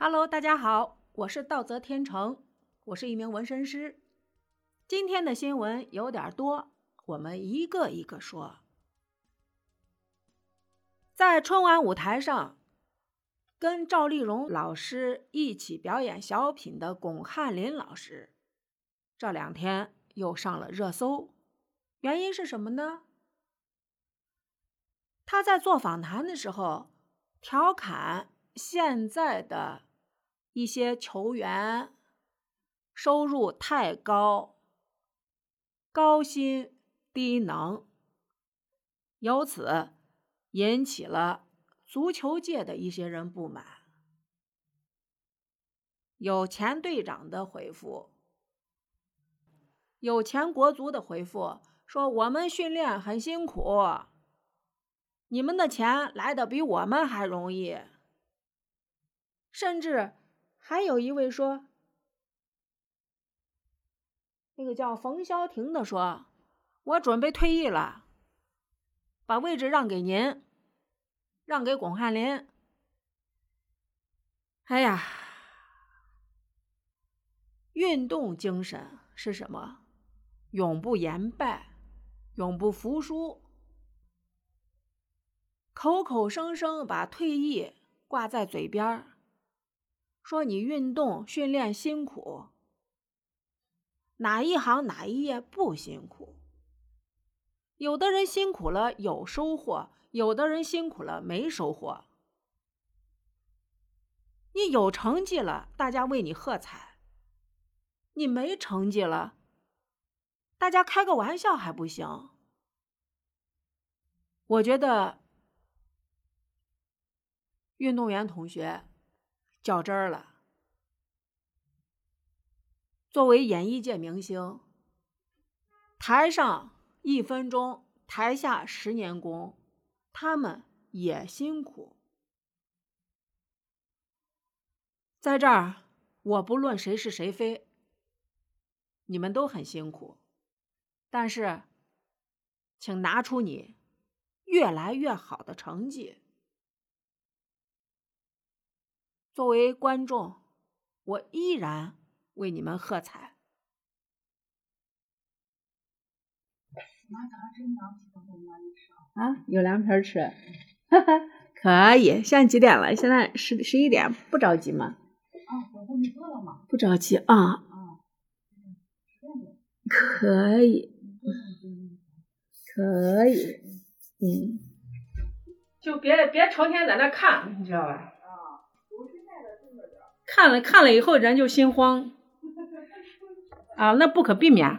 Hello，大家好，我是道泽天成，我是一名纹身师。今天的新闻有点多，我们一个一个说。在春晚舞台上，跟赵丽蓉老师一起表演小品的巩汉林老师，这两天又上了热搜。原因是什么呢？他在做访谈的时候调侃现在的一些球员收入太高，高薪低能，由此引起了足球界的一些人不满。有前队长的回复，有前国足的回复说：“我们训练很辛苦。”你们的钱来的比我们还容易，甚至还有一位说，那个叫冯潇霆的说：“我准备退役了，把位置让给您，让给巩汉林。”哎呀，运动精神是什么？永不言败，永不服输。口口声声把退役挂在嘴边儿说你运动训练辛苦，哪一行哪一业不辛苦？有的人辛苦了有收获，有的人辛苦了没收获。你有成绩了，大家为你喝彩；你没成绩了，大家开个玩笑还不行？我觉得。运动员同学较真儿了。作为演艺界明星，台上一分钟，台下十年功，他们也辛苦。在这儿，我不论谁是谁非，你们都很辛苦，但是，请拿出你越来越好的成绩。作为观众，我依然为你们喝彩。啊，有凉皮吃，哈哈，可以。现在几点了？现在十十一点，不着急吗？啊，你饿了吗？不着急啊。啊。可以。可以。嗯。就别别成天在那看，你知道吧？看了看了以后，人就心慌，啊，那不可避免。